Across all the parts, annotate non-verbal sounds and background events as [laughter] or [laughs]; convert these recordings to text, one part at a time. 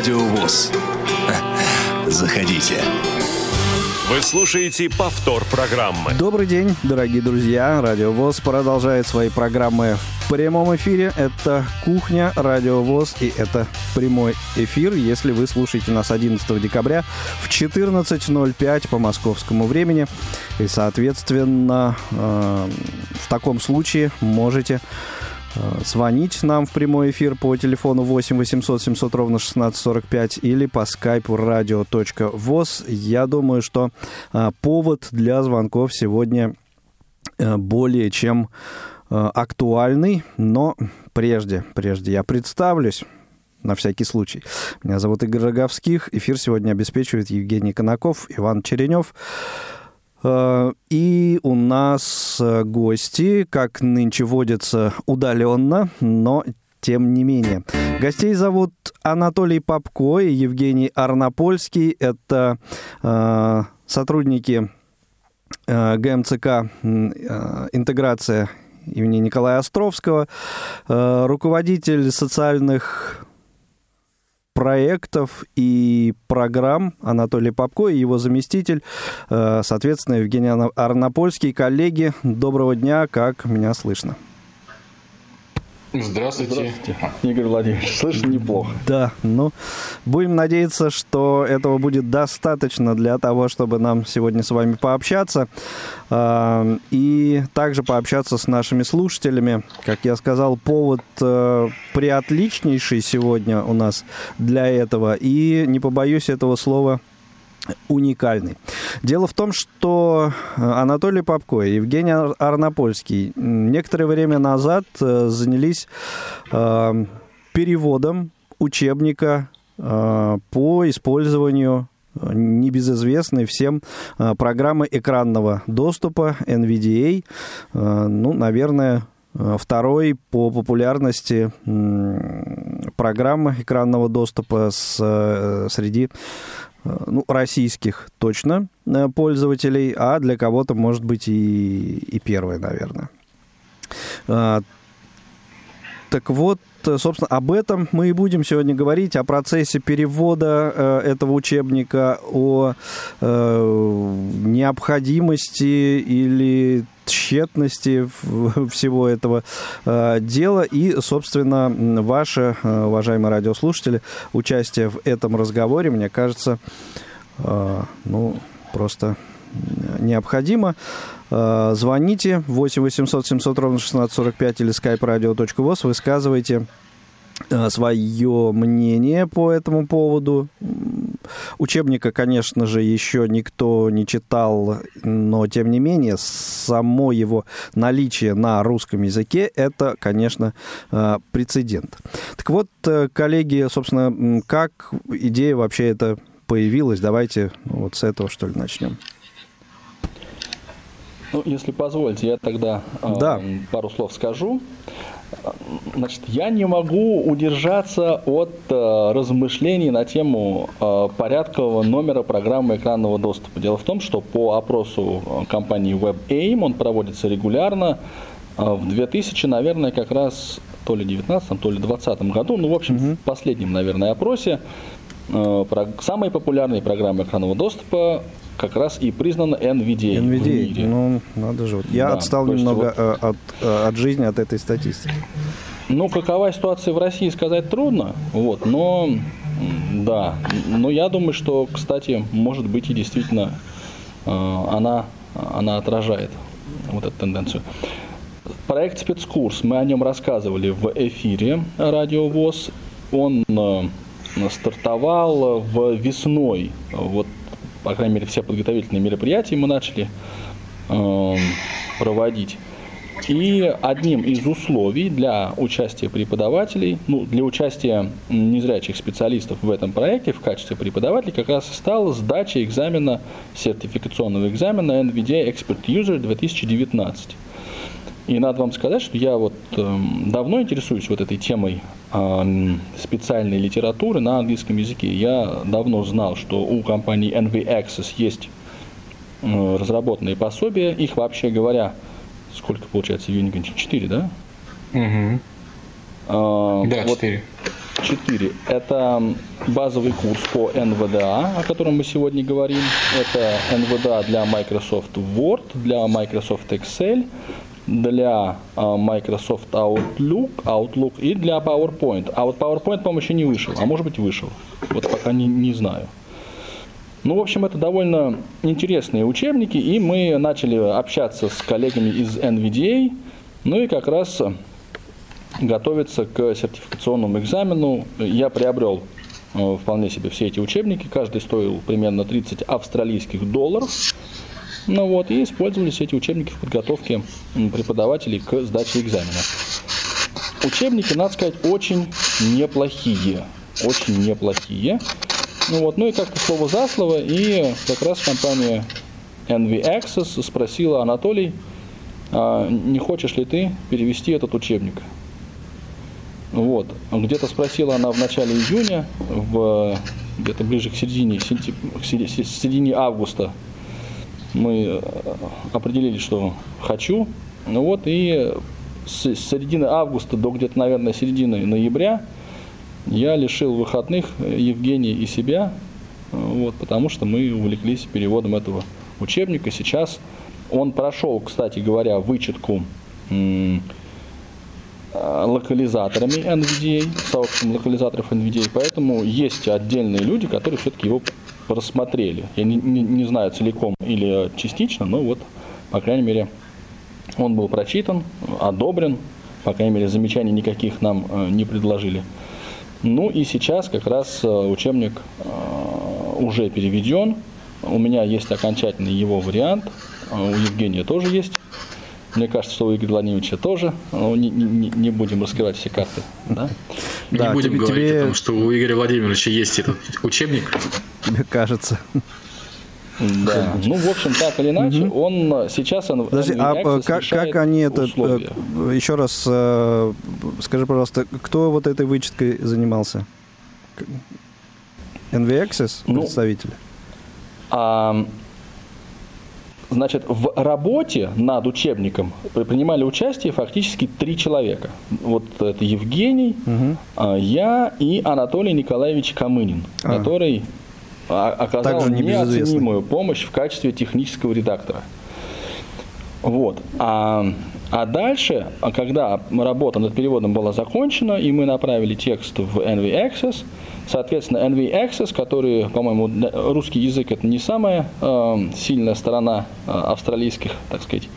Радио ВОЗ. [laughs] Заходите. Вы слушаете повтор программы. Добрый день, дорогие друзья. Радио ВОЗ продолжает свои программы в прямом эфире. Это «Кухня», Радио ВОЗ, и это прямой эфир, если вы слушаете нас 11 декабря в 14.05 по московскому времени. И, соответственно, э, в таком случае можете звонить нам в прямой эфир по телефону 8 800 700 ровно 1645 или по скайпу radio.voz. Я думаю, что э, повод для звонков сегодня э, более чем актуальный, но прежде, прежде я представлюсь на всякий случай. Меня зовут Игорь Роговских. Эфир сегодня обеспечивает Евгений Конаков, Иван Черенев. Э, и у нас э, гости, как нынче водится, удаленно, но тем не менее. Гостей зовут Анатолий Попко и Евгений Арнопольский. Это э, сотрудники э, ГМЦК э, «Интеграция» имени Николая Островского, э, руководитель социальных проектов и программ Анатолий Попко и его заместитель, э, соответственно, Евгений Арнопольский. Коллеги, доброго дня, как меня слышно? Здравствуйте. Здравствуйте, Игорь Владимирович. Слышно неплохо. Да, ну, будем надеяться, что этого будет достаточно для того, чтобы нам сегодня с вами пообщаться. А, и также пообщаться с нашими слушателями. Как я сказал, повод э, приотличнейший сегодня у нас для этого. И не побоюсь этого слова уникальный. Дело в том, что э, Анатолий Попко и Евгений Арнопольский некоторое время назад э, занялись э, переводом учебника по использованию небезызвестной всем программы экранного доступа NVDA. Ну, наверное, второй по популярности программы экранного доступа с, среди Э, ну, российских точно э, пользователей, а для кого-то, может быть, и, и первое, наверное. А, так вот, собственно, об этом мы и будем сегодня говорить, о процессе перевода э, этого учебника, о э, необходимости или тщетности всего этого э, дела и, собственно, ваше, э, уважаемые радиослушатели, участие в этом разговоре, мне кажется, э, ну, просто необходимо. Звоните 8 800 700 ровно 1645 или skype radio.voz, высказывайте свое мнение по этому поводу. Учебника, конечно же, еще никто не читал, но тем не менее, само его наличие на русском языке – это, конечно, э, прецедент. Так вот, э, коллеги, собственно, как идея вообще это появилась? Давайте вот с этого, что ли, начнем. Ну, если позволите, я тогда да. э, пару слов скажу. Значит, я не могу удержаться от э, размышлений на тему э, порядкового номера программы экранного доступа. Дело в том, что по опросу э, компании WebAIM, он проводится регулярно, э, в 2000, наверное, как раз то ли 19 то ли 20 году, ну, в общем, угу. в последнем, наверное, опросе, э, про, самые популярные программы экранного доступа как раз и признана NVDA. NVDA, ну, надо же. Я да, отстал немного вот... Э, от, э, от жизни, от этой статистики. Ну, какова ситуация в России, сказать трудно, вот, но, да, но я думаю, что, кстати, может быть и действительно э, она, она отражает вот эту тенденцию. Проект спецкурс, мы о нем рассказывали в эфире Радио ВОЗ. Он стартовал в весной вот по крайней мере, все подготовительные мероприятия мы начали э, проводить. И одним из условий для участия преподавателей, ну, для участия незрячих специалистов в этом проекте в качестве преподавателей как раз стала сдача экзамена, сертификационного экзамена NVIDIA Expert User 2019. И надо вам сказать, что я вот э, давно интересуюсь вот этой темой специальной литературы на английском языке. Я давно знал, что у компании NV Access есть э, разработанные пособия. Их вообще говоря, сколько получается, Юниген? 4, да? Угу. А, да, вот, 4. 4 – это базовый курс по NVDA, о котором мы сегодня говорим. Это NVDA для Microsoft Word, для Microsoft Excel, для а, Microsoft Outlook, Outlook и для PowerPoint. А вот PowerPoint, по-моему, еще не вышел, а может быть вышел. Вот пока не, не знаю. Ну, в общем, это довольно интересные учебники, и мы начали общаться с коллегами из NVDA, ну и как раз готовиться к сертификационному экзамену. Я приобрел э, вполне себе все эти учебники, каждый стоил примерно 30 австралийских долларов. Ну вот, и использовались эти учебники в подготовке преподавателей к сдаче экзамена. Учебники, надо сказать, очень неплохие. Очень неплохие. Ну вот, ну и как-то слово за слово, и как раз компания NV Access спросила Анатолий, а не хочешь ли ты перевести этот учебник? Вот. Где-то спросила она в начале июня, в, где-то ближе к середине, к середине августа мы э, определили, что хочу. Ну вот, и с середины августа до где-то, наверное, середины ноября я лишил выходных Евгения и себя, вот, потому что мы увлеклись переводом этого учебника. Сейчас он прошел, кстати говоря, вычетку Э, локализаторами NVDA, сообществом локализаторов NVDA, поэтому есть отдельные люди, которые все-таки его просмотрели. Я не, не, не знаю целиком или частично, но вот, по крайней мере, он был прочитан, одобрен, по крайней мере, замечаний никаких нам э, не предложили. Ну и сейчас как раз э, учебник уже переведен, у меня есть окончательный его вариант, у Евгения тоже есть. Мне кажется, что у Игоря Владимировича тоже. Ну, не, не, не будем раскрывать все карты. Да, да не будем тебе, говорить тебе... о том, что у Игоря Владимировича есть этот учебник. Тебе [laughs] кажется. Да. Ну, в общем, так или иначе, угу. он сейчас он Подожди, а как, как они это условия. еще раз э, скажи, пожалуйста, кто вот этой вычеткой занимался? NV Access ну, представители? А, Значит, в работе над учебником принимали участие фактически три человека. Вот это Евгений, угу. я и Анатолий Николаевич Камынин, а. который оказал неоценимую помощь в качестве технического редактора. Вот. А, а дальше, когда работа над переводом была закончена, и мы направили текст в NV Access, Соответственно, NV Access, который, по-моему, русский язык это не самая э, сильная сторона э, австралийских, так сказать,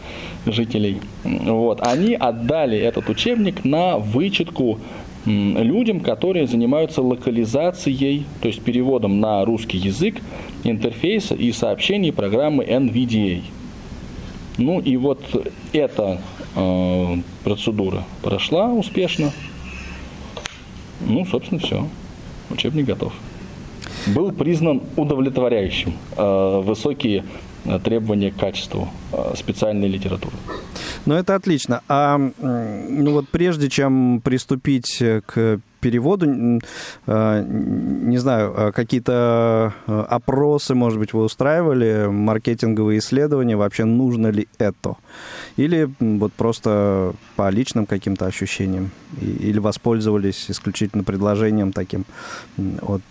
жителей. Вот, они отдали этот учебник на вычетку людям, которые занимаются локализацией, то есть переводом на русский язык интерфейса и сообщений программы NVDA. Ну и вот эта э, процедура прошла успешно. Ну, собственно, все учебник готов. Был признан удовлетворяющим э, высокие э, требования к качеству э, специальной литературы. Ну, это отлично. А ну вот прежде чем приступить к переводу, э, не знаю, э, какие-то э, опросы, может быть, вы устраивали, маркетинговые исследования, вообще нужно ли это? Или вот просто по личным каким-то ощущениям? Или воспользовались исключительно предложением таким от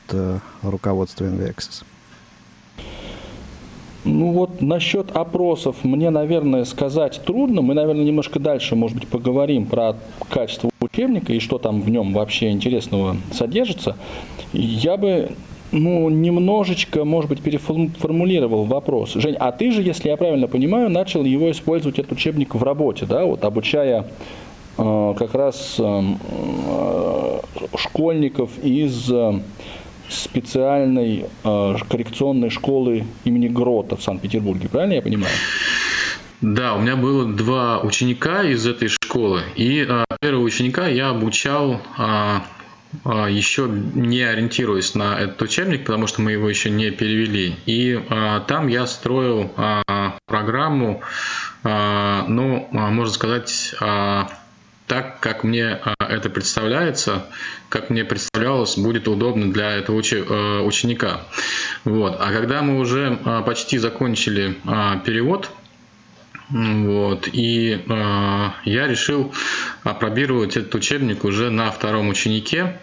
руководства Invexis? Ну вот насчет опросов мне, наверное, сказать трудно. Мы, наверное, немножко дальше, может быть, поговорим про качество учебника и что там в нем вообще интересного содержится. Я бы ну, немножечко, может быть, переформулировал вопрос. Жень, а ты же, если я правильно понимаю, начал его использовать, этот учебник, в работе, да, вот обучая э, как раз э, э, школьников из э, специальной э, коррекционной школы имени Грота в Санкт-Петербурге, правильно я понимаю? Да, у меня было два ученика из этой школы, и а, первого ученика я обучал а, а, еще не ориентируясь на этот учебник, потому что мы его еще не перевели. И а, там я строил а, программу, а, ну, а, можно сказать, так, как мне а, это представляется, как мне представлялось, будет удобно для этого э, ученика. Вот. А когда мы уже а, почти закончили а, перевод, Вот. И я решил опробировать этот учебник уже на втором ученике,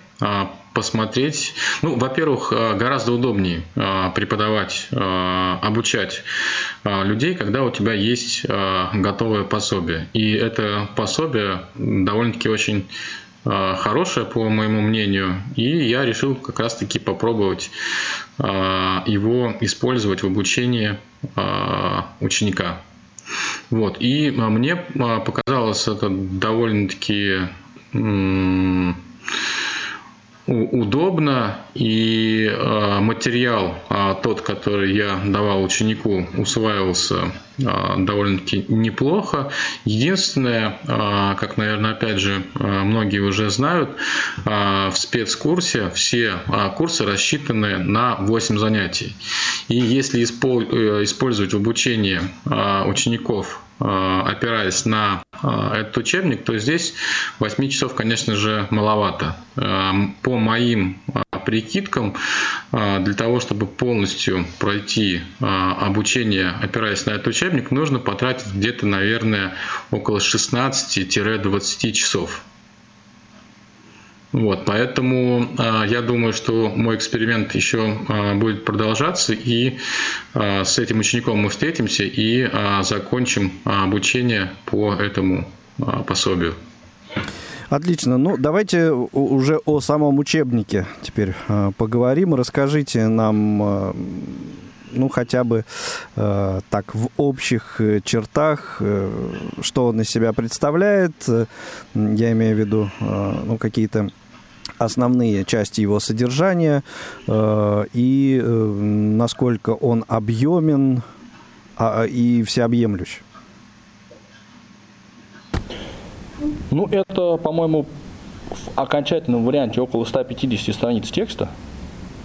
посмотреть. Ну, во-первых, э, гораздо удобнее э, преподавать, э, обучать людей, когда у тебя есть готовое пособие. И это пособие довольно-таки очень хорошее, по моему мнению, и я решил как раз-таки попробовать его использовать в обучении ученика. Вот. И мне показалось это довольно-таки удобно, и э, материал э, тот, который я давал ученику, усваивался довольно-таки неплохо. Единственное, как, наверное, опять же, многие уже знают, в спецкурсе все курсы рассчитаны на 8 занятий. И если использовать в обучении учеников опираясь на этот учебник, то здесь 8 часов, конечно же, маловато. По моим прикидкам, для того, чтобы полностью пройти обучение, опираясь на этот учебник, нужно потратить где-то, наверное, около 16-20 часов. Вот, поэтому э, я думаю, что мой эксперимент еще э, будет продолжаться, и э, с этим учеником мы встретимся и э, закончим обучение по этому э, пособию. Отлично. Ну, давайте уже о самом учебнике теперь поговорим. Расскажите нам, ну, хотя бы э, так в общих чертах, э, что он из себя представляет. Я имею в виду, э, ну, какие-то основные части его содержания э, и э, насколько он объемен а, и всеобъемлющ. Ну, это, по-моему, в окончательном варианте около 150 страниц текста.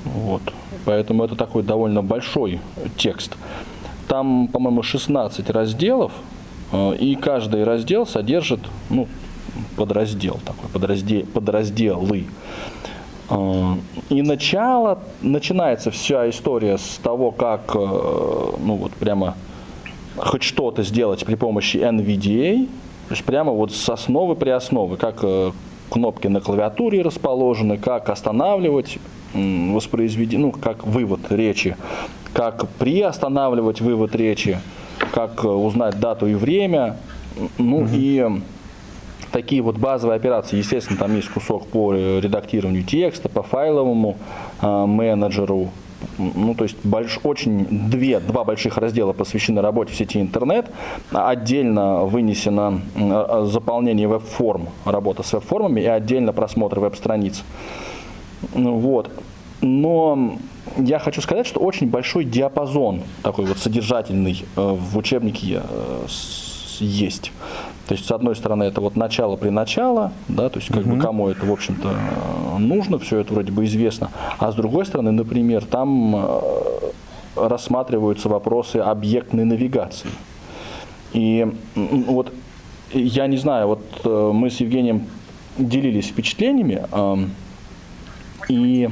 Вот. Поэтому это такой довольно большой текст. Там, по-моему, 16 разделов, э, и каждый раздел содержит ну, подраздел такой, подраздел, подразделы. А, и начало, начинается вся история с того, как, э, ну вот прямо хоть что-то сделать при помощи NVDA, то есть прямо вот с основы при основы, как э, кнопки на клавиатуре расположены, как останавливать воспроизведение, ну, как вывод речи, как приостанавливать вывод речи, как э, узнать дату и время, ну угу. и такие вот базовые операции. Естественно, там есть кусок по редактированию текста, по файловому э, менеджеру. Ну, то есть больш, очень две, два больших раздела посвящены работе в сети интернет. Отдельно вынесено э, заполнение веб-форм, работа с веб-формами и отдельно просмотр веб-страниц. Вот. Но я хочу сказать, что очень большой диапазон такой вот содержательный э, в учебнике э, есть. То есть, с одной стороны, это вот начало при начало, да, то есть, как угу. бы кому это, в общем-то, нужно, все это вроде бы известно. А с другой стороны, например, там э, рассматриваются вопросы объектной навигации. И вот я не знаю, вот мы с Евгением делились впечатлениями, и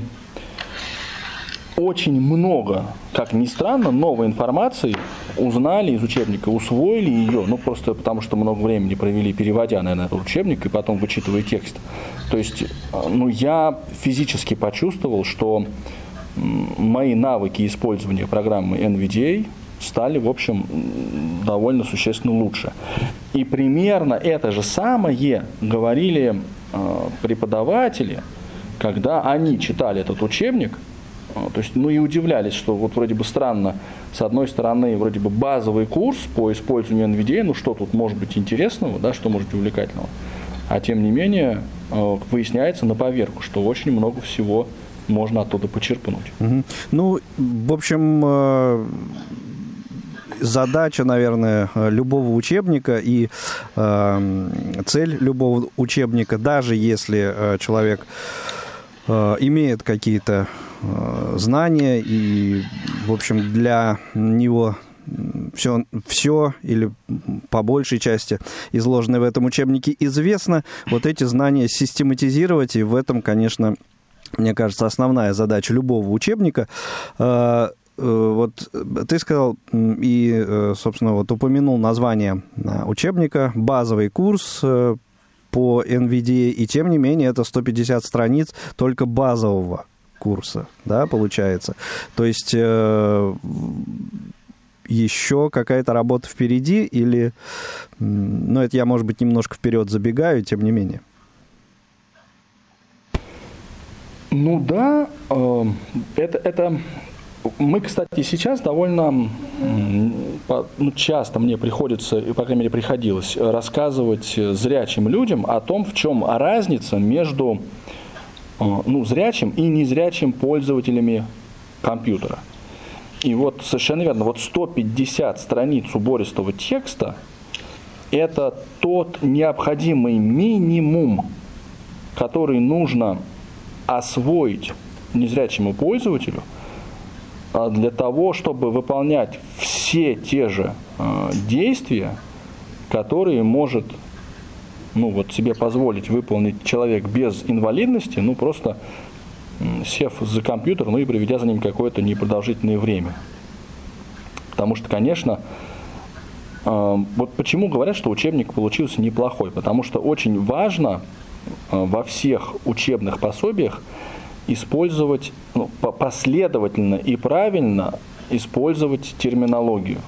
очень много, как ни странно, новой информации узнали из учебника, усвоили ее, ну просто потому что много времени провели, переводя, наверное, этот учебник и потом вычитывая текст. То есть, ну я физически почувствовал, что мои навыки использования программы NVDA стали, в общем, довольно существенно лучше. И примерно это же самое говорили э, преподаватели, когда они читали этот учебник – а, то есть, ну и удивлялись, что вот вроде бы странно, с одной стороны, вроде бы базовый курс по использованию NVDA, ну что тут может быть интересного, да, что может быть увлекательного. А тем не менее, а, выясняется на поверку, что очень много всего можно оттуда почерпнуть. Угу. Ну, в общем, а, задача, наверное, любого учебника и э, цель любого учебника, даже если э, человек э, имеет какие-то Э, знания, и, в общем, для него все, все или по большей части изложенное в этом учебнике известно, вот эти знания систематизировать, и в этом, конечно, мне кажется, основная задача любого учебника. Э, вот ты сказал и, собственно, вот упомянул название учебника, базовый курс по NVDA, и тем не менее это 150 страниц только базового курса, да, получается. То есть э, еще какая-то работа впереди или... Ну, это я, может быть, немножко вперед забегаю, тем не менее. Ну да, э, это, это мы, кстати, сейчас довольно ну, часто мне приходится, по крайней мере приходилось, рассказывать зрячим людям о том, в чем разница между э, ну, зрячим и незрячим пользователями компьютера. И вот совершенно верно, вот 150 страниц убористого текста – это тот необходимый минимум, который нужно освоить незрячему пользователю – для того, чтобы выполнять все те же а, действия, которые может ну, вот себе позволить выполнить человек без инвалидности, ну, просто сев за компьютер, ну и проведя за ним какое-то непродолжительное время. Потому что, конечно, а, вот почему говорят, что учебник получился неплохой, потому что очень важно во всех учебных пособиях использовать ну, последовательно и правильно использовать терминологию.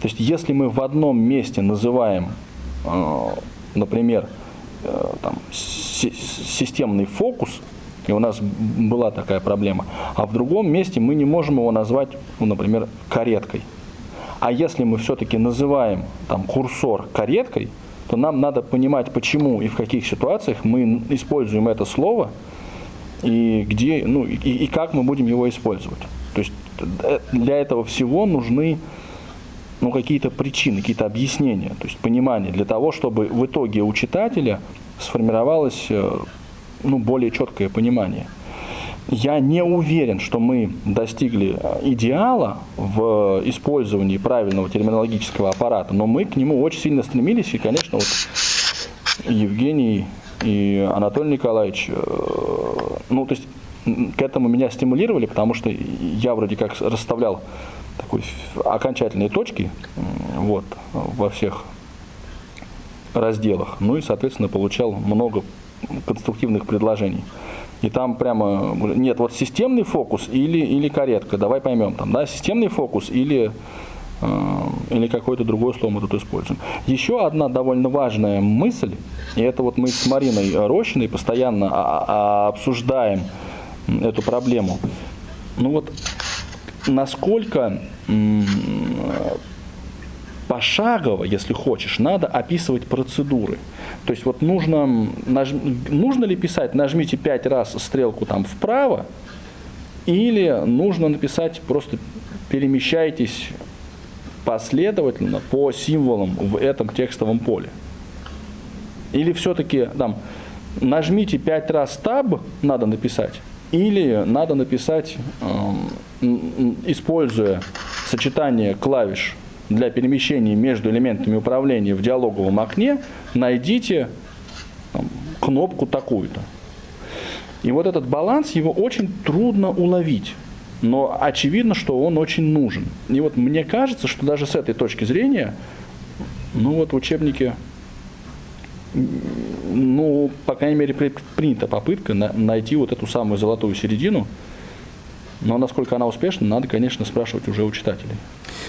То есть если мы в одном месте называем, э, например, э, там, системный фокус, и у нас была такая проблема, а в другом месте мы не можем его назвать, ну, например, кареткой. А если мы все-таки называем там, курсор кареткой, то нам надо понимать, почему и в каких ситуациях мы используем это слово – и где, ну, и, и как мы будем его использовать. То есть э, для этого всего нужны ну, какие-то причины, какие-то объяснения, то есть понимание для того, чтобы в итоге у читателя сформировалось э, ну, более четкое понимание. Я не уверен, что мы достигли э, идеала в использовании правильного терминологического аппарата, но мы к нему очень сильно стремились, и, конечно, вот Евгений и Анатолий Николаевич, э, ну, то есть к этому меня стимулировали, потому что я вроде как расставлял такой окончательные точки вот, во всех разделах. Ну и, соответственно, получал много конструктивных предложений. И там прямо, нет, вот системный фокус или, или каретка, давай поймем, там, да, системный фокус или или какое-то другое слово мы тут используем. Еще одна довольно важная мысль, и это вот мы с Мариной Рощиной постоянно а, а, обсуждаем эту проблему. Ну вот, насколько пошагово, если хочешь, надо описывать процедуры. То есть вот нужно, наж, нужно ли писать, нажмите пять раз стрелку там вправо, или нужно написать просто перемещайтесь последовательно по символам в этом текстовом поле? Или все-таки там нажмите пять раз таб, надо написать, или надо написать, э, используя сочетание клавиш для перемещения между элементами управления в диалоговом окне, найдите там, кнопку такую-то. И вот этот баланс, его очень трудно уловить но очевидно, что он очень нужен. И вот мне кажется, что даже с этой точки зрения, ну вот в учебнике, ну, по крайней мере, принята попытка на, найти вот эту самую золотую середину, но насколько она успешна, надо, конечно, спрашивать уже у читателей.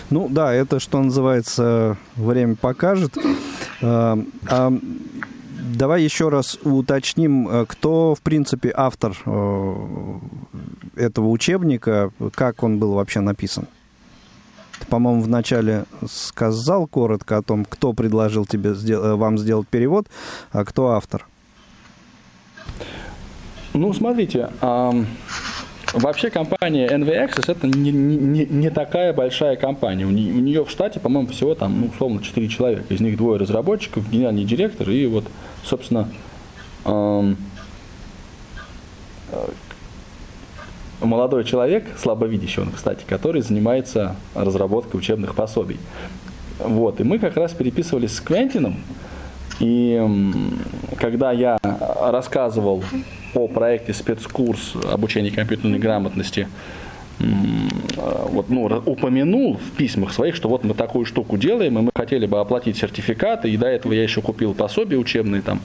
Ну да, это, что называется, время покажет. А, а давай еще раз уточним, э, кто, в принципе, автор э, этого учебника, как он был вообще написан. Ты, по-моему, вначале сказал коротко о том, кто предложил тебе, э, вам сделать перевод, а кто автор. Ну, смотрите, Вообще компания NV Access это не, не, не такая большая компания. У, не, у нее в штате, по-моему, всего там, ну, условно, 4 человека. Из них двое разработчиков, генеральный директор и вот, собственно, молодой человек, слабовидящий он, кстати, который занимается разработкой учебных пособий. Вот, и мы как раз переписывались с Квентином, и когда я рассказывал о проекте спецкурс обучения компьютерной грамотности вот, ну, упомянул в письмах своих, что вот мы такую штуку делаем, и мы хотели бы оплатить сертификаты, и до этого я еще купил пособие учебные там.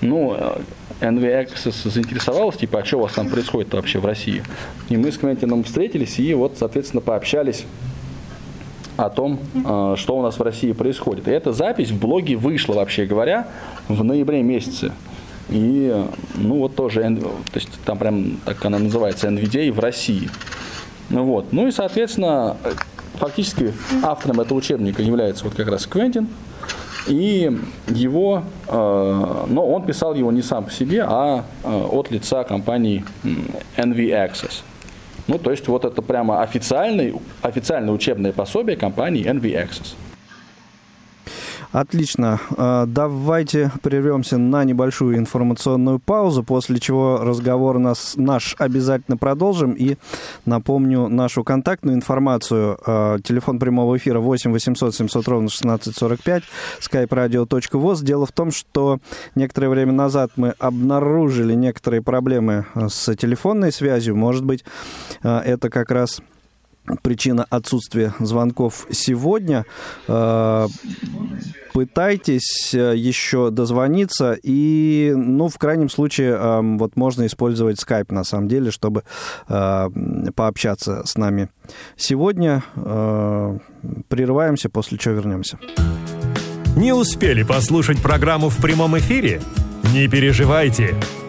Ну, NV Access заинтересовалась, типа, а что у вас там происходит вообще в России? И мы с Квентином встретились и вот, соответственно, пообщались о том, э, что у нас в России происходит. И эта запись в блоге вышла, вообще говоря, в ноябре месяце. И, ну, вот тоже, то есть там прям так она называется, NVDA в России. Ну, вот. ну и, соответственно, фактически автором этого учебника является вот как раз Квентин. И его, э, но он писал его не сам по себе, а э, от лица компании NV Access. Ну, то есть вот это прямо официальный, официальное учебное пособие компании NV Access. Отлично. А, давайте прервемся на небольшую информационную паузу, после чего разговор нас, наш обязательно продолжим. И напомню нашу контактную информацию. А, телефон прямого эфира 8 800 700 ровно 1645, skype-radio.voz. Дело в том, что некоторое время назад мы обнаружили некоторые проблемы с телефонной связью. Может быть, а, это как раз причина отсутствия звонков сегодня. Э, пытайтесь э, еще дозвониться и, ну, в крайнем случае, э, вот можно использовать Skype, на самом деле, чтобы пообщаться с нами. Сегодня прерываемся, после чего вернемся. Не успели послушать программу в прямом эфире? Не переживайте.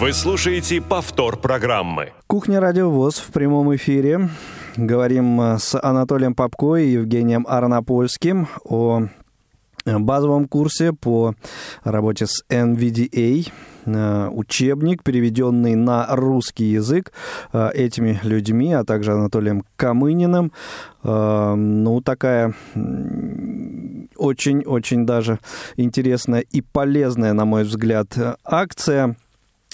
Вы слушаете повтор программы. Кухня Радиовоз в прямом эфире. Говорим э, с Анатолием Попко и Евгением Арнопольским о э, базовом курсе по работе с NVDA, э, учебник, переведенный на русский язык этими людьми, а также Анатолием Камыниным. Ну, такая очень-очень даже интересная и полезная, на мой взгляд, акция –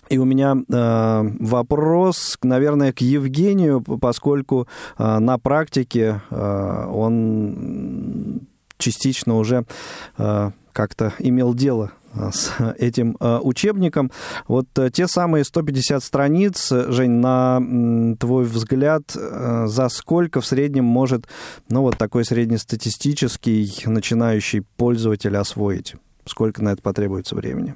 и у меня э, вопрос, наверное, к Евгению, поскольку э, на практике э, он частично уже э, как-то имел дело э, с этим э, учебником. Вот э, те самые 150 страниц, Жень, на твой взгляд, за сколько в среднем может, ну, вот такой среднестатистический начинающий пользователь освоить? Сколько на это потребуется времени?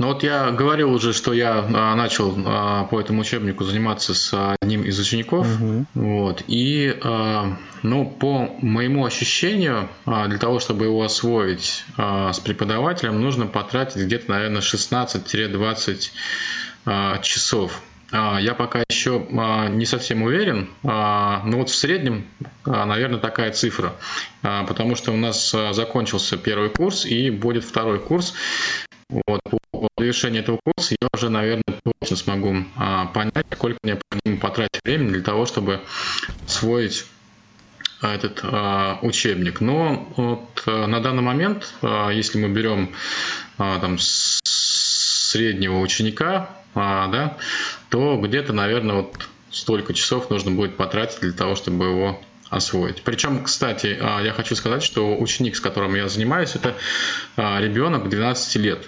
Ну вот я говорил уже, что я а, начал а, по этому учебнику заниматься с одним из учеников. Угу. Вот, и а, ну, по моему ощущению, для того, чтобы его освоить с преподавателем, нужно потратить где-то, наверное, 16-20 часов. Я пока еще не совсем уверен, но вот в среднем, наверное, такая цифра, потому что у нас закончился первый курс и будет второй курс. Вот, по завершении этого курса я уже, наверное, точно смогу а, понять, сколько необходимо потратить времени для того, чтобы освоить а, этот а, учебник. Но вот, а, на данный момент, а, если мы берем а, там, среднего ученика, а, да, то где-то, наверное, вот столько часов нужно будет потратить для того, чтобы его освоить. Причем, кстати, а, я хочу сказать, что ученик, с которым я занимаюсь, это а, ребенок 12 лет.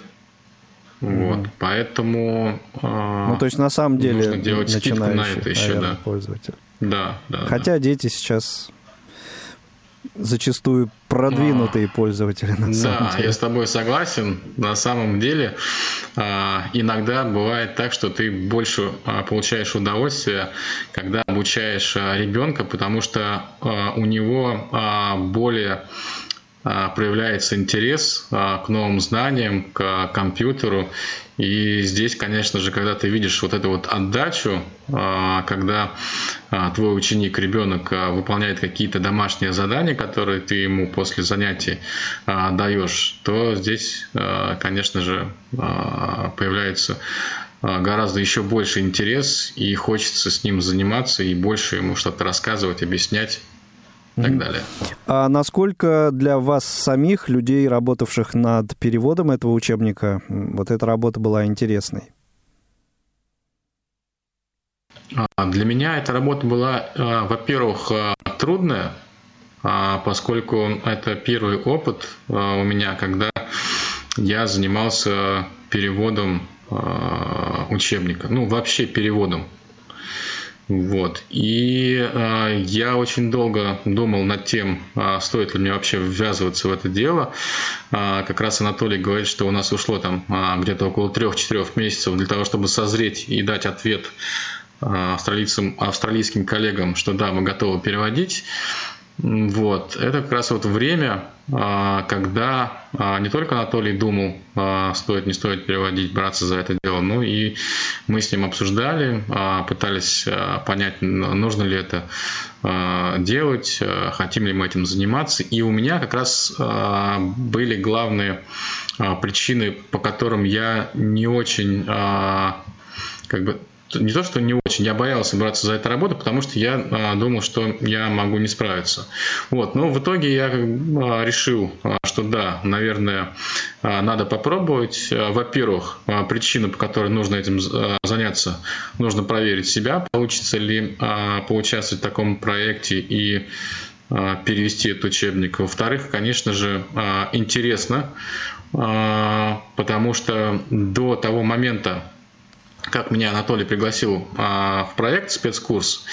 Вот, поэтому э, ну то есть на самом деле нужно делать скидку на это еще, да. Пользователь. Да, да. Хотя да. дети сейчас зачастую продвинутые а, пользователи на да, самом деле. я с тобой согласен. На самом деле а, иногда бывает так, что ты больше а, получаешь удовольствие, когда обучаешь ребенка, потому что у него более проявляется интерес а, к новым знаниям, к компьютеру. И здесь, конечно же, когда ты видишь вот эту вот отдачу, а, когда твой ученик, ребенок выполняет какие-то домашние задания, которые ты ему после занятий даешь, то здесь, конечно же, появляется гораздо еще больше интерес, и хочется с ним заниматься, и больше ему что-то рассказывать, объяснять и так далее. А насколько для вас самих, людей, работавших над переводом этого учебника, вот эта работа была интересной? А, для меня эта работа была, а, во-первых, а, трудная, поскольку это первый опыт у меня, когда я занимался переводом учебника, ну вообще переводом вот. И э, я очень долго думал над тем, э, стоит ли мне вообще ввязываться в это дело. Э, как раз Анатолий говорит, что у нас ушло там э, где-то около 3-4 месяцев для того, чтобы созреть и дать ответ австралийцам, австралийским коллегам, что да, мы готовы переводить. Вот. Это как раз вот время, а, когда а, не только Анатолий думал, а, стоит, не стоит переводить, браться за это дело, но и мы с ним обсуждали, пытались понять, нужно ли это делать, хотим ли мы этим заниматься. И у меня как раз были главные причины, по которым я не очень как бы не то, что не очень, я боялся браться за эту работу, потому что я а, думал, что я могу не справиться. Вот, но в итоге я а, решил, а, что да, наверное, надо попробовать. Во-первых, причина, по которой нужно этим заняться, нужно проверить себя, получится ли поучаствовать в таком проекте и перевести этот учебник. Во-вторых, конечно же, интересно, потому что до того момента, как меня Анатолий пригласил а, в проект спецкурс,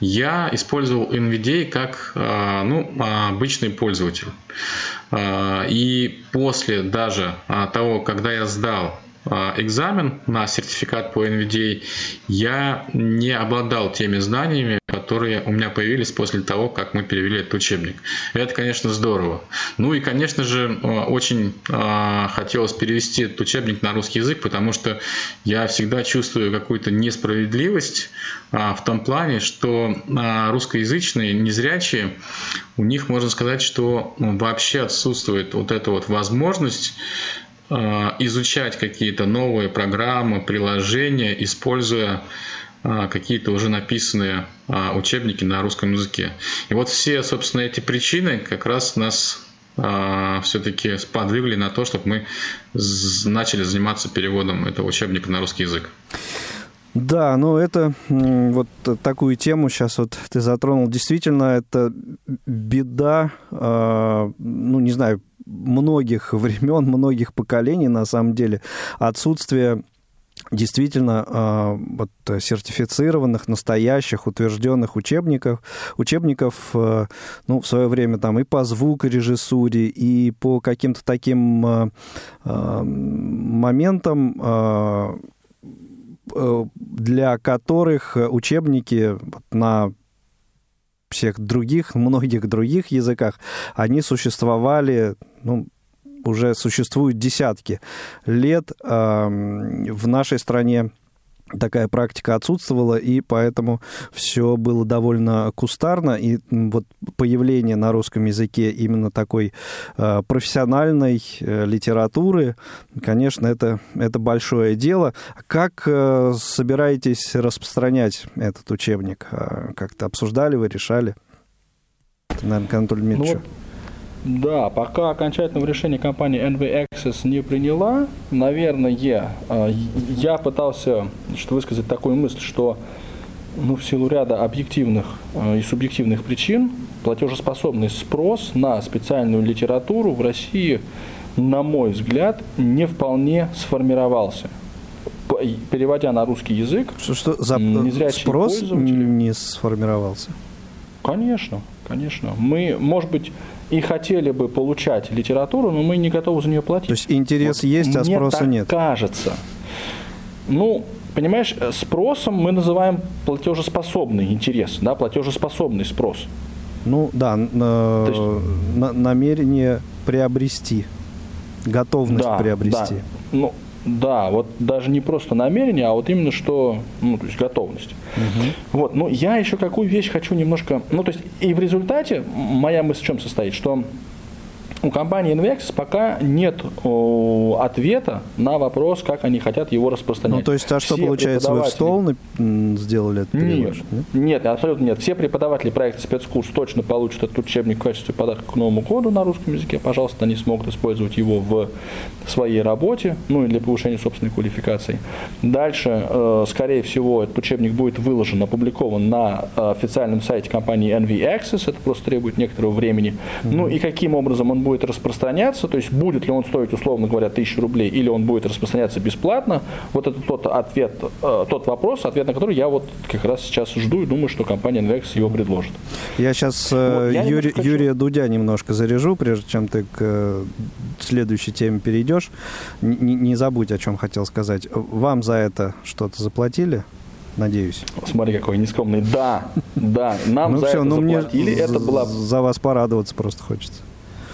я использовал NVDA как а, ну, обычный пользователь. А, и после даже того, когда я сдал экзамен на сертификат по NVDA, я не обладал теми знаниями, которые у меня появились после того, как мы перевели этот учебник. Это, конечно, здорово. Ну и, конечно же, а, очень а, хотелось перевести этот учебник на русский язык, потому что я всегда чувствую какую-то несправедливость в том плане, что русскоязычные, незрячие, у них можно сказать, что вообще отсутствует вот эта вот возможность изучать какие-то новые программы, приложения, используя э, какие-то уже написанные э, учебники на русском языке. И вот все, собственно, эти причины как раз нас все-таки сподвигли на то, чтобы мы начали заниматься переводом этого учебника на русский язык. Да, ну это вот такую тему сейчас вот ты затронул. Действительно, это беда, ну не знаю, многих [laughs] времен, многих поколений, на самом деле, отсутствие действительно э, вот, сертифицированных, настоящих, утвержденных учебников, учебников э, ну, в свое время там и по звукорежиссуре, и по каким-то таким э, моментам, э, для которых учебники на всех других, [laughs] многих других языках, они существовали, ну, уже существуют десятки лет. В нашей стране такая практика отсутствовала, и поэтому все было довольно кустарно, и вот появление на русском языке именно такой э, профессиональной э, литературы, конечно, это, это большое дело. Как э, собираетесь распространять этот учебник? Как-то обсуждали вы, решали? Это, наверное, к Анатолию Дмитриевичу. Ну, да, пока окончательного решения компания NV Access не приняла, наверное, я пытался что высказать такую мысль, что ну, в силу ряда объективных э, и субъективных причин платежеспособный спрос на специальную литературу в России, на мой взгляд, не вполне сформировался. Переводя на русский язык, что, что за спрос не сформировался? Конечно, конечно. Мы, может быть, и хотели бы получать литературу, но мы не готовы за нее платить. То есть интерес вот. есть, а спроса так нет? кажется. Ну, понимаешь, спросом мы называем платежеспособный интерес, да, платежеспособный спрос. Ну да, на, есть, на, намерение приобрести, готовность да, приобрести. Да. Ну, да, вот даже не просто намерение, а вот именно что, ну, то есть готовность. Угу. Вот, но я еще какую вещь хочу немножко, ну, то есть и в результате моя мысль в чем состоит, что у компании Invexis пока нет о, ответа на вопрос, как они хотят его распространять. Ну, то есть, а что Все получается, вы в стол сделали это? Нет, нет, нет, абсолютно нет. Все преподаватели проекта спецкурс точно получат этот учебник в качестве подарка к Новому году на русском языке. Пожалуйста, они смогут использовать его в своей работе, ну и для повышения собственной квалификации. Дальше, э, скорее всего, этот учебник будет выложен, опубликован на э, официальном сайте компании NV Access. Это просто требует некоторого времени. Mm-hmm. Ну и каким образом он будет распространяться, то есть будет ли он стоить, условно говоря, тысячу рублей, или он будет распространяться бесплатно, вот это тот ответ, э, тот вопрос, ответ на который я вот как раз сейчас жду и думаю, что компания Invex его предложит. Я сейчас э, вот, я Юри, хочу... Юрия Дудя немножко заряжу, прежде чем ты к э, следующей теме перейдешь. Н- не забудь, о чем хотел сказать. Вам за это что-то заплатили? надеюсь. Смотри, какой нескромный. Да, да, нам ну, за все, это ну заплатили. Мне это была... За вас порадоваться просто хочется.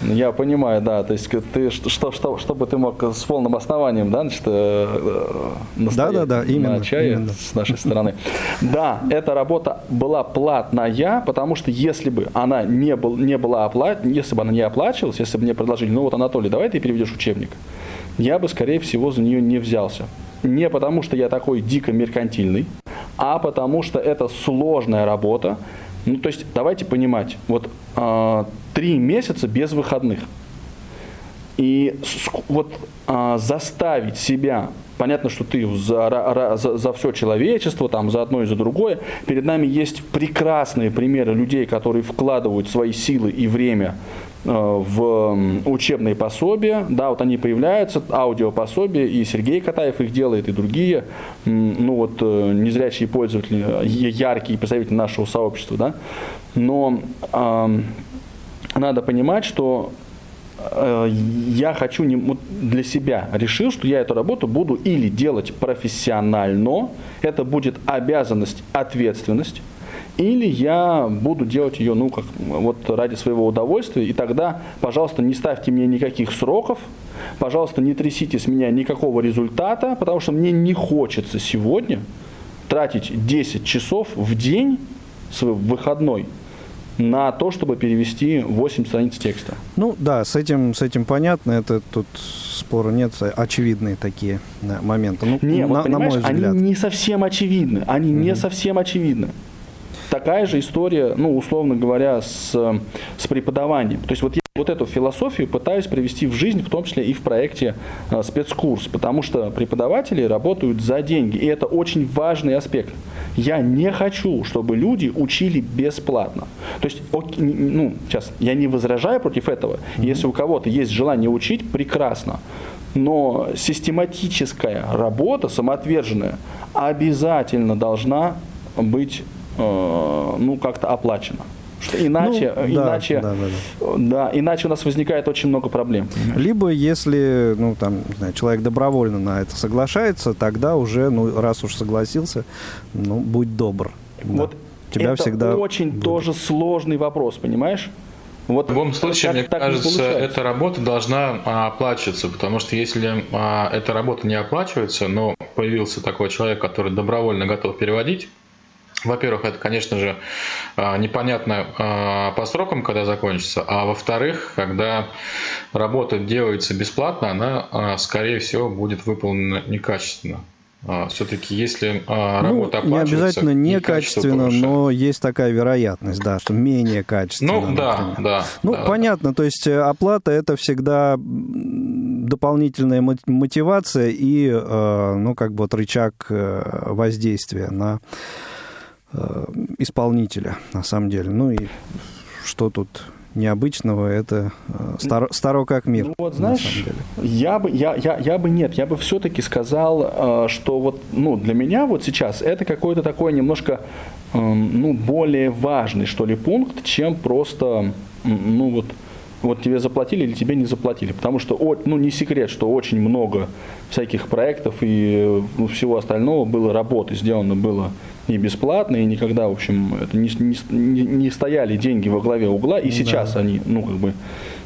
Ну, я понимаю, да, то есть ты что, что, чтобы ты мог с полным основанием, да, значит, э, да, да, да, именно, на чае именно. с нашей стороны. Да, эта работа была платная, потому что если бы она не, был, не была оплачена, если бы она не оплачивалась, если бы мне предложили, ну вот, Анатолий, давай ты переведешь учебник, я бы, скорее всего, за нее не взялся. Не потому, что я такой дико меркантильный, а потому что это сложная работа. Ну, то есть, давайте понимать, вот э, три месяца без выходных. И вот э, заставить себя Понятно, что ты за, за, за все человечество, там, за одно и за другое. Перед нами есть прекрасные примеры людей, которые вкладывают свои силы и время в учебные пособия. Да, вот они появляются, аудиопособия, и Сергей Катаев их делает, и другие, ну вот, э, незрячие пользователи, яркие представители нашего сообщества, да. Но э, надо понимать, что Э, я хочу не, для себя решил, что я эту работу буду или делать профессионально, это будет обязанность, ответственность, или я буду делать ее, ну, как вот ради своего удовольствия, и тогда, пожалуйста, не ставьте мне никаких сроков, пожалуйста, не трясите с меня никакого результата, потому что мне не хочется сегодня тратить 10 часов в день свой выходной на то, чтобы перевести 8 страниц текста. Ну да, с этим, с этим понятно, это тут спора нет, очевидные такие моменты. Ну, не, на, вот, на мой взгляд. они не совсем очевидны, они mm-hmm. не совсем очевидны. Такая же история, ну, условно говоря, с, с преподаванием. То есть вот я вот эту философию пытаюсь привести в жизнь, в том числе и в проекте э, спецкурс, потому что преподаватели работают за деньги, и это очень важный аспект. Я не хочу, чтобы люди учили бесплатно. То есть, ну, сейчас, я не возражаю против этого. Mm-hmm. Если у кого-то есть желание учить, прекрасно. Но систематическая работа, самоотверженная, обязательно должна быть, ну, как-то оплачена. Что иначе, ну, иначе, да, да, да. да, иначе у нас возникает очень много проблем. Либо если, ну, там, не знаю, человек добровольно на это соглашается, тогда уже, ну, раз уж согласился, ну, будь добр. Вот да. Тебя это всегда очень будет. тоже сложный вопрос, понимаешь? Вот в любом случае, так, мне так кажется, эта работа должна а, оплачиваться, потому что если а, эта работа не оплачивается, но появился такой человек, который добровольно готов переводить, во-первых, это, конечно же, а, непонятно а, по срокам, когда закончится, а во-вторых, когда работа делается бесплатно, она, а, скорее всего, будет выполнена некачественно. Все-таки, если работа ну, не обязательно некачественно, но есть такая вероятность, да, что менее качественно. Ну, например. да, да. Ну, да, понятно, то есть э, оплата это всегда дополнительная мотивация и, э, ну, как бы вот рычаг э, воздействия на исполнителя, на самом деле. Ну и что тут необычного, это э, старо, старо как мир. Ну вот знаешь, я бы, я, я, я бы нет, я бы все-таки сказал, э, что вот, ну, для меня вот сейчас это какой-то такой немножко, ну, более важный, что ли, пункт, чем просто, ну, вот, вот тебе заплатили или тебе не заплатили. Потому что, ну, не секрет, что очень много всяких проектов и ну, всего остального было работы, сделано было и бесплатно, и никогда, в общем, это не, не, не стояли деньги во главе угла, и сейчас да. они, ну, как бы,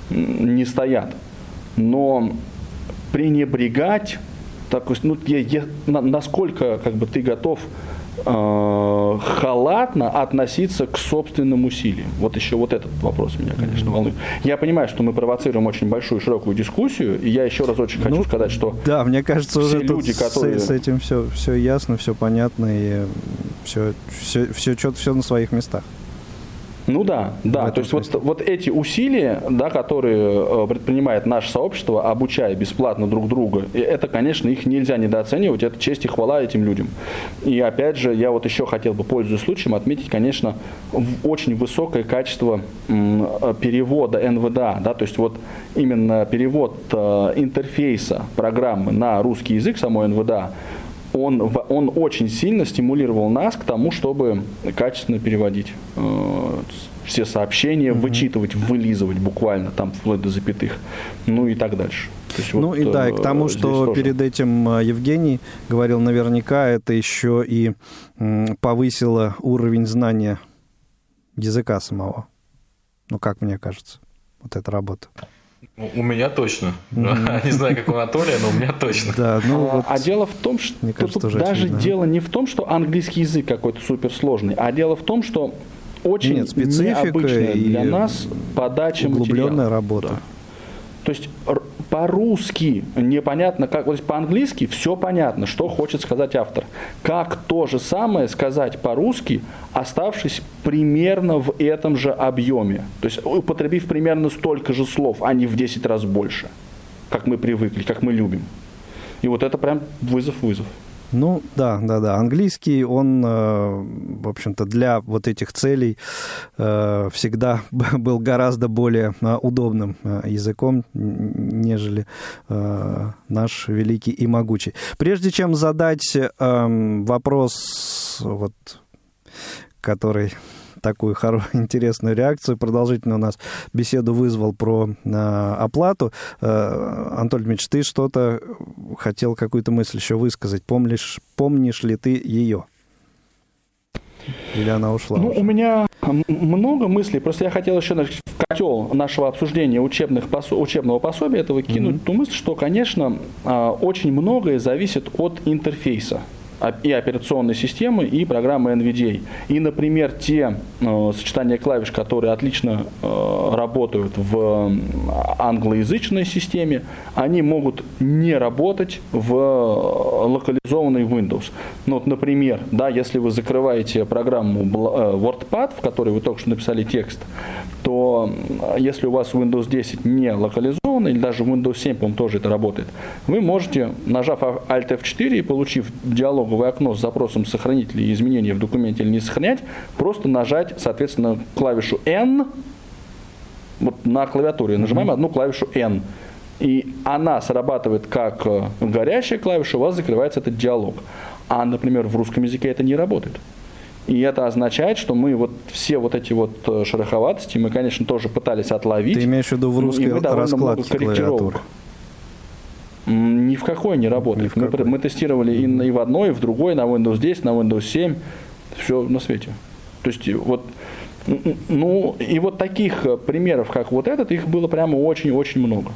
не стоят. Но пренебрегать, так, ну, я, я, на, насколько, как бы, ты готов э, халатно относиться к собственным усилиям. Вот еще вот этот вопрос меня, конечно, волнует. Я понимаю, что мы провоцируем очень большую, широкую дискуссию, и я еще раз очень хочу ну, сказать, что да, мне кажется, все уже люди, которые... с, с этим все, все ясно, все понятно, и все, все, все, все, все на своих местах. Ну да, да. То есть вот, вот эти усилия, да, которые э, предпринимает наше сообщество, обучая бесплатно друг друга, это, конечно, их нельзя недооценивать, это честь и хвала этим людям. И опять же, я вот еще хотел бы, пользуясь случаем, отметить, конечно, очень высокое качество перевода НВДА, да, то есть вот именно перевод э, интерфейса программы на русский язык самой НВДА, он, он очень сильно стимулировал нас к тому, чтобы качественно переводить э, все сообщения, mm-hmm. вычитывать, вылизывать буквально там вплоть до запятых, ну и так дальше. есть, ну вот, и да, и к тому, что тоже. перед этим э, Евгений говорил, наверняка это еще и повысило уровень знания языка самого. Ну, как мне кажется, вот эта работа. У меня точно. [laughs] Не знаю, как у Анатолия, но у меня точно. Да, ну, а, вот, а дело в том, что мне кажется, тут даже очевидно. дело не в том, что английский язык какой-то суперсложный, а дело в том, что очень Нет, необычная для нас подача углубленная материала. работа. Да. То есть по-русски непонятно, как, вот по-английски все понятно, что хочет сказать автор. Как то же самое сказать по-русски, оставшись примерно в этом же объеме. То есть употребив примерно столько же слов, а не в 10 раз больше, как мы привыкли, как мы любим. И вот это прям вызов-вызов. Ну, да, да, да. Английский, он, э, в общем-то, для вот этих целей э, всегда [laughs] был гораздо более э, удобным языком, нежели наш великий и могучий. Прежде чем задать эм, вопрос, вот, который такую [laughs] интересную реакцию. Продолжительно у нас беседу вызвал про э, оплату. Э, Антон Дмитриевич, ты что-то хотел, какую-то мысль еще высказать. Помнишь, помнишь ли ты ее? Или она ушла? Ну, уже? у меня много мыслей. Просто я хотел еще значит, в котел нашего обсуждения учебных, учебного пособия этого кинуть mm-hmm. ту мысль, что, конечно, а, очень многое зависит от интерфейса и операционной системы, и программы NVDA. И, например, те э, сочетания клавиш, которые отлично э, работают в англоязычной системе, они могут не работать в локализованной Windows. Ну, вот, например, да, если вы закрываете программу э, WordPad, в которой вы только что написали текст, то если у вас Windows 10 не локализован, или даже Windows 7, по тоже это работает, вы можете, нажав Alt F4 и получив диалоговое окно с запросом сохранить ли изменения в документе или не сохранять, просто нажать, соответственно, клавишу N, вот на клавиатуре нажимаем одну клавишу N, и она срабатывает как э, горящая клавиша, у вас закрывается этот диалог. А, например, в русском языке это не работает. И это означает, что мы вот все вот эти вот э, шероховатости, мы, конечно, тоже пытались отловить. Ты имеешь в виду в русской ну, раскладке клавиатуры? Ни в какой не работает. Мы, мы тестировали и, и в одной, и в другой, на Windows 10, на Windows 7, все на свете. То есть вот, ну, и вот таких э, примеров, как вот этот, их было прямо очень-очень много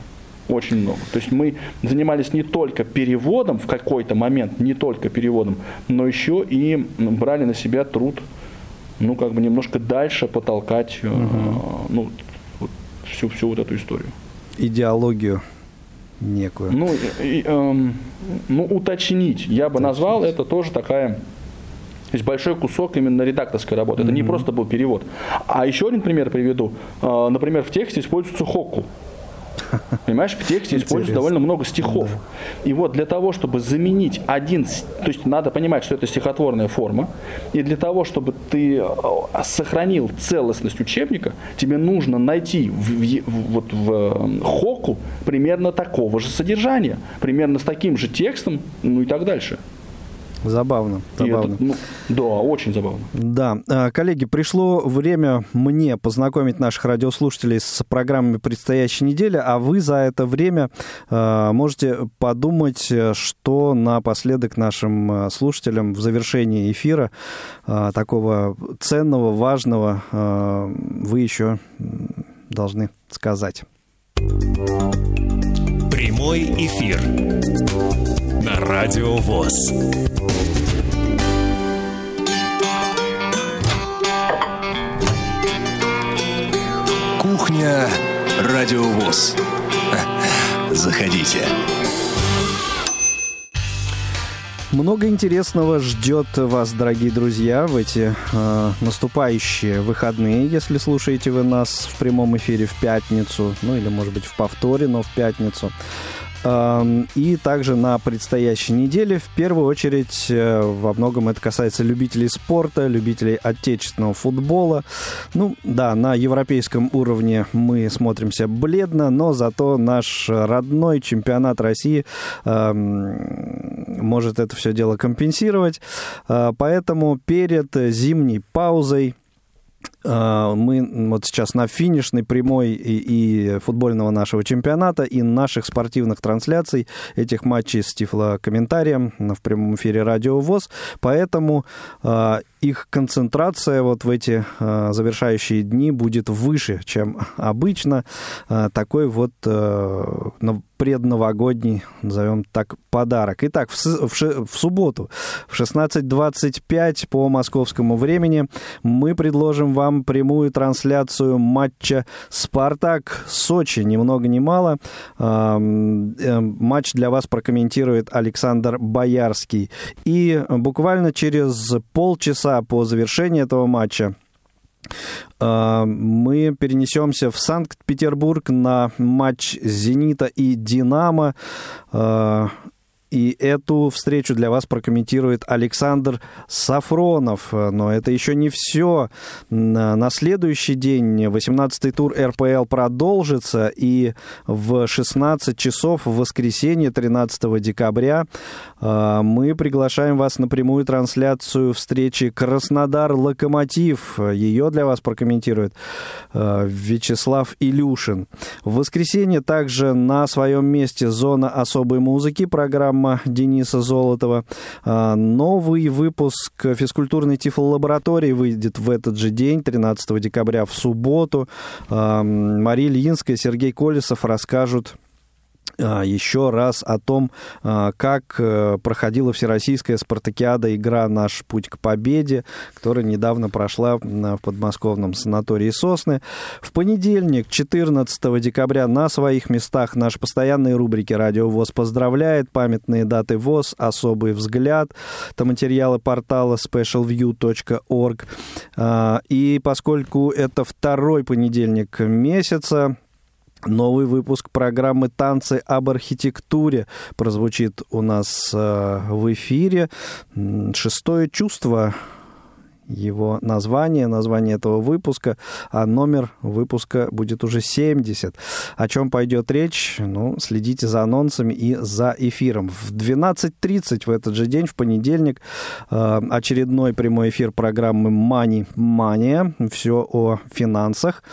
очень много. То есть мы занимались не только переводом в какой-то момент, не только переводом, но еще и брали на себя труд, ну, как бы немножко дальше потолкать, угу. э, ну, вот, всю, всю вот эту историю. Идеологию некую. Ну, и, э, ну уточнить, я бы уточнить. назвал это тоже такая то есть большой кусок именно редакторской работы. Это mm-hmm. не просто был перевод. А еще один пример приведу. Э, например, в тексте используется хокку. [laughs] Понимаешь, в тексте используется довольно много стихов. Да. И вот для того, чтобы заменить один, то есть надо понимать, что это стихотворная форма, и для того, чтобы ты э, сохранил целостность учебника, тебе нужно найти в, в, вот в э, хоку примерно такого же содержания, примерно с таким же текстом, ну и так дальше. Забавно. забавно. Это, ну, да, очень забавно. Да. А, коллеги, пришло время мне познакомить наших радиослушателей с программами предстоящей недели, а вы за это время а, можете подумать, что напоследок нашим а, слушателям в завершении эфира такого ценного, важного вы еще должны сказать. Прямой эфир на Радио ВОЗ. Кухня Радио ВОЗ. Заходите. Много интересного ждет вас, дорогие друзья, в эти э, наступающие выходные, если слушаете вы нас в прямом эфире в пятницу, ну или, может быть, в повторе, но в пятницу. И также на предстоящей неделе, в первую очередь, э, во многом это касается любителей спорта, любителей отечественного футбола. Ну, да, на европейском уровне мы смотримся бледно, но зато наш родной чемпионат России может это все дело компенсировать. А, поэтому перед зимней паузой мы вот сейчас на финишной прямой и, и футбольного нашего чемпионата, и наших спортивных трансляций этих матчей с тифлокомментарием в прямом эфире Радио ВОЗ. Поэтому э, их концентрация вот в эти э, завершающие дни будет выше, чем обычно. Э, такой вот э, предновогодний, назовем так, подарок. Итак, в, в, в субботу в 16.25 по московскому времени мы предложим вам прямую трансляцию матча «Спартак-Сочи». Ни много ни мало. Э, матч для вас прокомментирует Александр Боярский. И буквально через полчаса по завершении этого матча а, мы перенесемся в Санкт-Петербург на матч «Зенита» и «Динамо». И эту встречу для вас прокомментирует Александр Сафронов. Но это еще не все. На следующий день 18-й тур РПЛ продолжится. И в 16 часов в воскресенье 13 декабря а, мы приглашаем вас на прямую трансляцию встречи Краснодар-Локомотив. Ее для вас прокомментирует а, Вячеслав Илюшин. В воскресенье также на своем месте зона особой музыки программа программа Дениса Золотова. Новый выпуск физкультурной тифлолаборатории выйдет в этот же день, 13 декабря, в субботу. А, Мария Ильинская, Сергей Колесов расскажут еще раз о том, а, как э, проходила Всероссийская спартакиада игра «Наш путь к победе», которая недавно прошла в подмосковном санатории «Сосны». В понедельник, 14 декабря, на своих местах наши постоянные рубрики «Радио ВОЗ поздравляет», «Памятные даты ВОЗ», «Особый взгляд», это материалы портала specialview.org. А, и поскольку это второй понедельник месяца, Новый выпуск программы «Танцы об архитектуре» прозвучит у нас э, в эфире. Шестое чувство его название, название этого выпуска, а номер выпуска будет уже 70. О чем пойдет речь? Ну, следите за анонсами и за эфиром. В 12.30 в этот же день, в понедельник, э, очередной прямой эфир программы Money Mania. Все о финансах.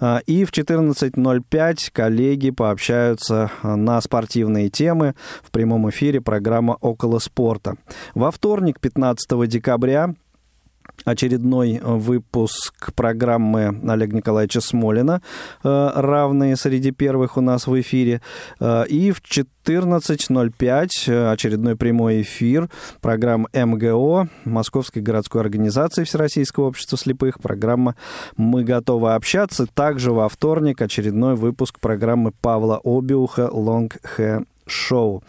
Э, и в 14.05 коллеги пообщаются на спортивные темы в прямом эфире программа «Около спорта». Во вторник, 15 декабря, очередной э, выпуск программы Олега Николаевича Смолина, э, равные среди первых у нас в эфире. Э, и в 14.05 очередной прямой эфир программы МГО Московской городской организации Всероссийского общества слепых. Программа «Мы готовы общаться». Также во вторник очередной выпуск программы Павла Обиуха «Long Hair Show».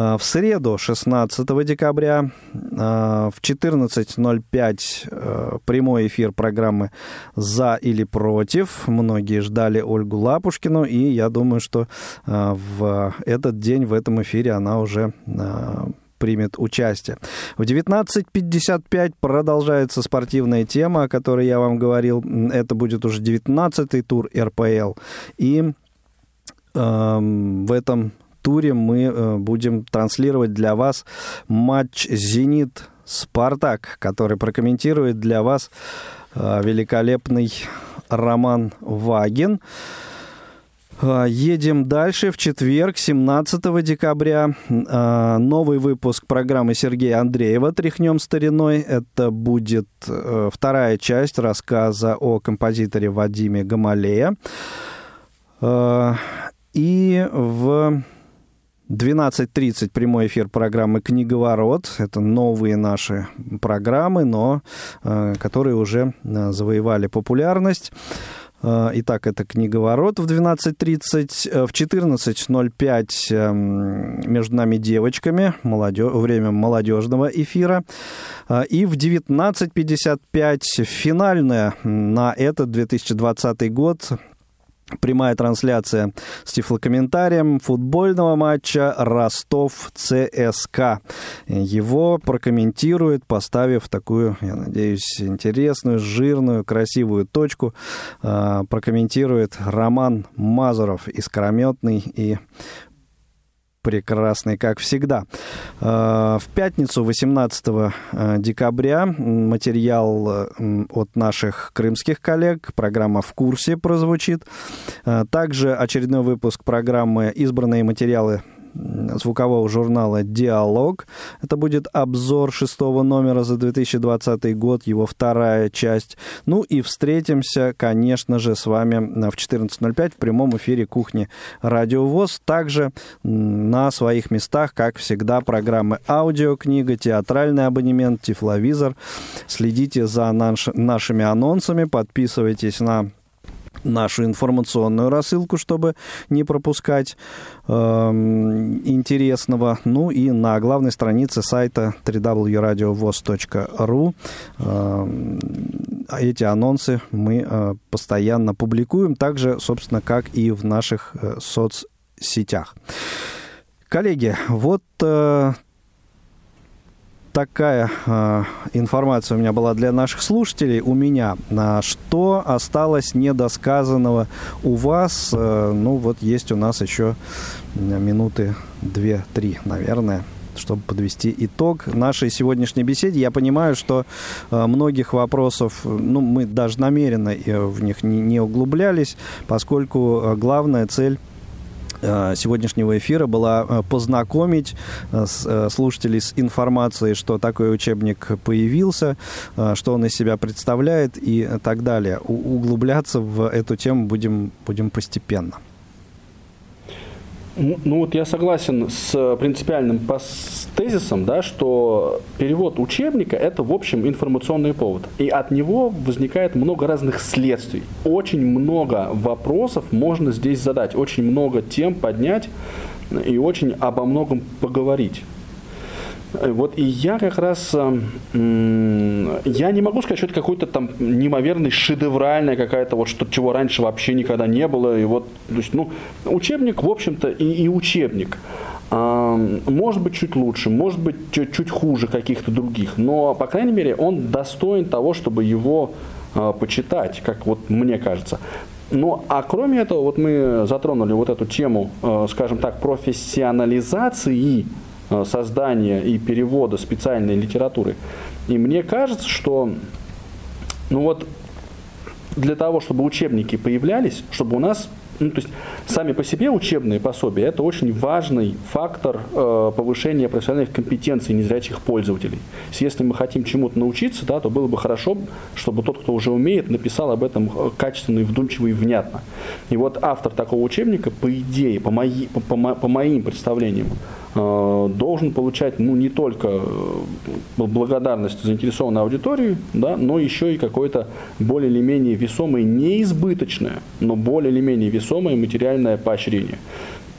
А, в среду, 16 декабря, а, в 14.05 а, прямой эфир программы «За или против». Многие ждали Ольгу Лапушкину, и я думаю, что в этот день, в этом эфире она уже примет участие. В 19.55 продолжается спортивная тема, о которой я вам говорил. Это будет уже 19-й тур РПЛ. И э, в этом туре мы э, будем транслировать для вас матч «Зенит» «Спартак», который прокомментирует для вас э, великолепный Роман Вагин. Э, едем дальше. В четверг, 17 декабря, новый выпуск программы Сергея Андреева «Тряхнем стариной». Это будет вторая часть рассказа о композиторе Вадиме Гамалея. И в 12.30 прямой эфир программы «Книговорот». Это новые наши программы, но э, которые уже э, завоевали популярность. Э, итак, это «Книговорот» в 12.30. Э, в 14.05 эм, «Между нами девочками», молодежь, время молодежного эфира. Э, и в 19.55 финальная на этот 2020 год Прямая трансляция с тифлокомментарием футбольного матча Ростов-ЦСК. Его прокомментирует, поставив такую, я надеюсь, интересную, жирную, красивую точку, а, прокомментирует Роман Мазуров, искрометный и прекрасный, как всегда. Э, в пятницу, 18 э, декабря, материал э, от наших крымских коллег, программа «В курсе» прозвучит. Также очередной выпуск программы «Избранные материалы звукового журнала «Диалог». Это будет обзор шестого номера за 2020 год, его вторая часть. Ну и встретимся, конечно же, с вами в 14.05 в прямом эфире «Кухни Радио ВОЗ». Также на своих местах, как всегда, программы «Аудиокнига», «Театральный абонемент», «Тифловизор». Следите за наш, нашими анонсами, подписывайтесь на нашу информационную рассылку, чтобы не пропускать э, интересного. Ну и на главной странице сайта www.radiovoz.ru э, эти анонсы мы э, постоянно публикуем, так же, собственно, как и в наших э, соцсетях. Коллеги, вот э, такая э, информация у меня была для наших слушателей. У меня, э, что осталось недосказанного у вас? Э, ну, вот есть у нас еще минуты две-три, наверное чтобы подвести итог нашей сегодняшней беседе. Я понимаю, что э, многих вопросов, ну, мы даже намеренно э, в них не, углублялись, поскольку э, главная цель сегодняшнего эфира была э, познакомить э, слушателей с информацией, что такой учебник появился, что он из себя представляет и так далее. Углубляться в эту тему будем, будем постепенно. Ну вот я согласен с принципиальным тезисом, да, что перевод учебника – это, в общем, информационный повод. И от него возникает много разных следствий. Очень много вопросов можно здесь задать, очень много тем поднять и очень обо многом поговорить. Вот и я как раз, э, я не могу сказать, что это какой-то там неимоверный шедевральная какая-то вот что чего раньше вообще никогда не было. И вот, то есть, ну, учебник, в общем-то, и, и учебник. Может быть, чуть лучше, может быть, чуть-чуть хуже каких-то других, но, по крайней мере, он достоин того, чтобы его а, почитать, как вот мне кажется. Ну, а кроме этого, вот мы затронули вот эту тему, а, скажем так, профессионализации Э, создания и перевода специальной литературы. И мне кажется, что ну вот для того, чтобы учебники появлялись, чтобы у нас ну, то есть сами по себе учебные пособия – это очень важный фактор э, повышения профессиональных компетенций незрячих пользователей. Если мы хотим чему-то научиться, да, то было бы хорошо, чтобы тот, кто уже умеет, написал об этом э, качественно и вдумчиво и внятно. И вот автор такого учебника, по идее, по, мои, по, по, по моим представлениям, Э, должен получать ну, не только э, благодарность заинтересованной аудитории, да, но еще и какое-то более или менее весомое, неизбыточное, но более или менее весомое материальное поощрение.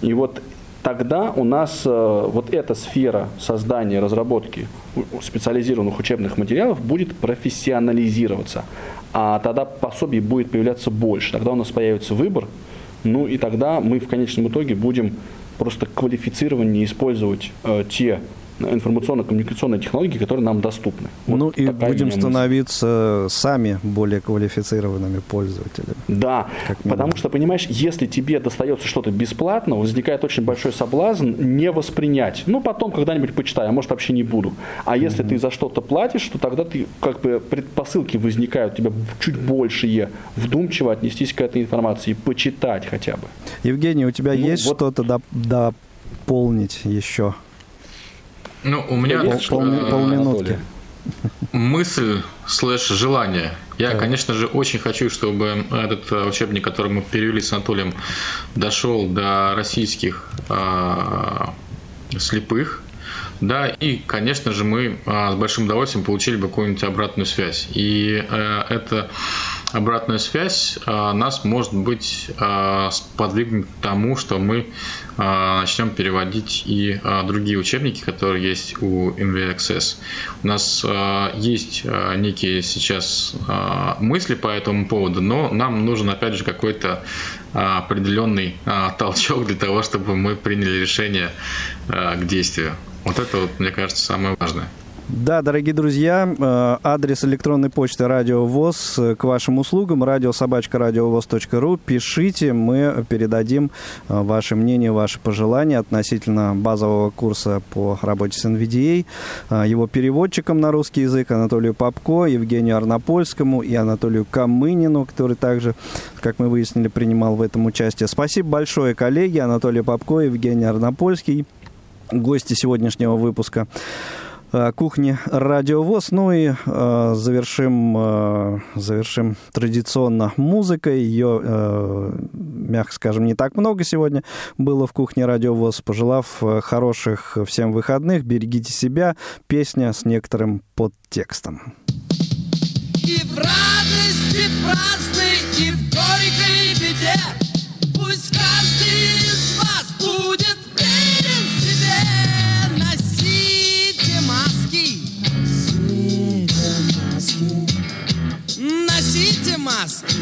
И вот тогда у нас э, вот эта сфера создания, разработки специализированных учебных материалов будет профессионализироваться. А тогда пособий будет появляться больше. Тогда у нас появится выбор, ну и тогда мы в конечном итоге будем просто квалифицированнее использовать э, те информационно-коммуникационные технологии, которые нам доступны. Вот ну и будем становиться сами более квалифицированными пользователями. Да, потому что, понимаешь, если тебе достается что-то бесплатно, возникает очень большой соблазн не воспринять. Ну, потом когда-нибудь почитаю, а может вообще не буду. А если mm-hmm. ты за что-то платишь, то тогда ты как бы предпосылки возникают у тебя чуть большие, вдумчиво отнестись к этой информации, почитать хотя бы. Евгений, у тебя ну, есть вот... что-то дополнить еще? Ну, у меня Пол, пол, полминутки. Мысль слэш желание. Я, так. конечно же, очень хочу, чтобы этот э, учебник, который мы перевели с Анатолием, дошел до российских а, слепых. Да, и, конечно же, мы а, с большим удовольствием получили бы какую-нибудь обратную связь. И а, это обратная связь нас, может быть, сподвигнет к тому, что мы начнем переводить и другие учебники, которые есть у MV Access. У нас есть некие сейчас мысли по этому поводу, но нам нужен, опять же, какой-то определенный толчок для того, чтобы мы приняли решение к действию. Вот это, вот, мне кажется, самое важное. Да, дорогие друзья, э, адрес электронной почты Радио ВОЗ к вашим услугам, радиособачка.радиовоз.ру. Пишите, мы передадим э, ваше мнение, ваши пожелания относительно базового курса по работе с NVDA, э, его переводчикам на русский язык Анатолию Попко, Евгению Арнопольскому и Анатолию Камынину, который также, как мы выяснили, принимал в этом участие. Спасибо большое, коллеги, Анатолий Попко, Евгений Арнопольский, гости сегодняшнего выпуска. Э, кухни Радиовоз. Ну и э, завершим, э, завершим традиционно музыкой. Ее, э, мягко скажем, не так много сегодня было в кухне Радиовоз. Пожелав э, хороших всем выходных, берегите себя. Песня с некоторым подтекстом. И в радости праздной, маски.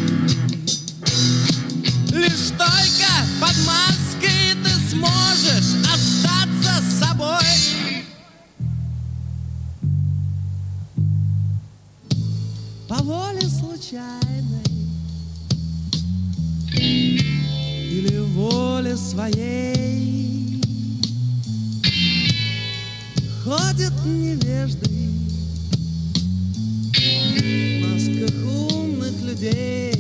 Лишь только под маской ты сможешь остаться собой. По воле случайной или воле своей ходят невежды людей. Нас